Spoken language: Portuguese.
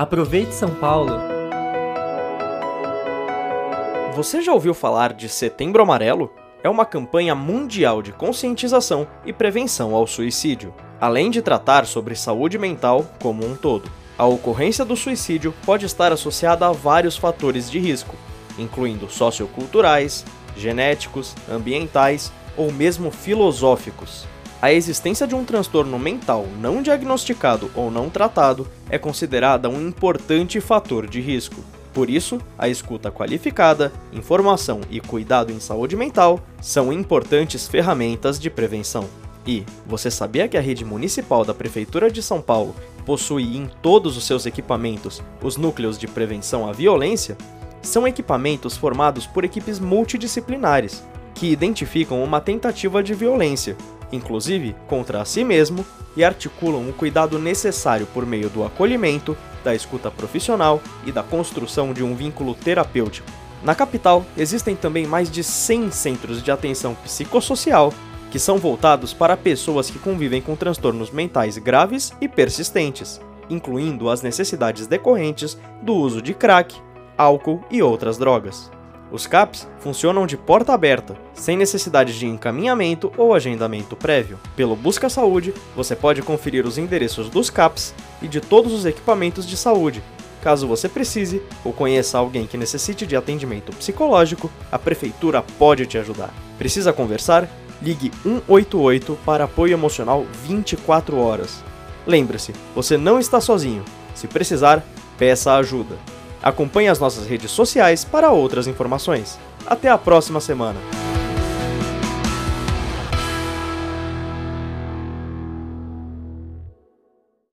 Aproveite São Paulo! Você já ouviu falar de Setembro Amarelo? É uma campanha mundial de conscientização e prevenção ao suicídio, além de tratar sobre saúde mental como um todo. A ocorrência do suicídio pode estar associada a vários fatores de risco, incluindo socioculturais, genéticos, ambientais ou mesmo filosóficos. A existência de um transtorno mental não diagnosticado ou não tratado é considerada um importante fator de risco. Por isso, a escuta qualificada, informação e cuidado em saúde mental são importantes ferramentas de prevenção. E você sabia que a rede municipal da Prefeitura de São Paulo possui em todos os seus equipamentos os núcleos de prevenção à violência? São equipamentos formados por equipes multidisciplinares que identificam uma tentativa de violência, inclusive contra si mesmo, e articulam o cuidado necessário por meio do acolhimento, da escuta profissional e da construção de um vínculo terapêutico. Na capital, existem também mais de 100 centros de atenção psicossocial que são voltados para pessoas que convivem com transtornos mentais graves e persistentes, incluindo as necessidades decorrentes do uso de crack, álcool e outras drogas. Os CAPs funcionam de porta aberta, sem necessidade de encaminhamento ou agendamento prévio. Pelo Busca Saúde, você pode conferir os endereços dos CAPs e de todos os equipamentos de saúde. Caso você precise ou conheça alguém que necessite de atendimento psicológico, a prefeitura pode te ajudar. Precisa conversar? Ligue 188 para apoio emocional 24 horas. Lembre-se, você não está sozinho. Se precisar, peça ajuda. Acompanhe as nossas redes sociais para outras informações. Até a próxima semana!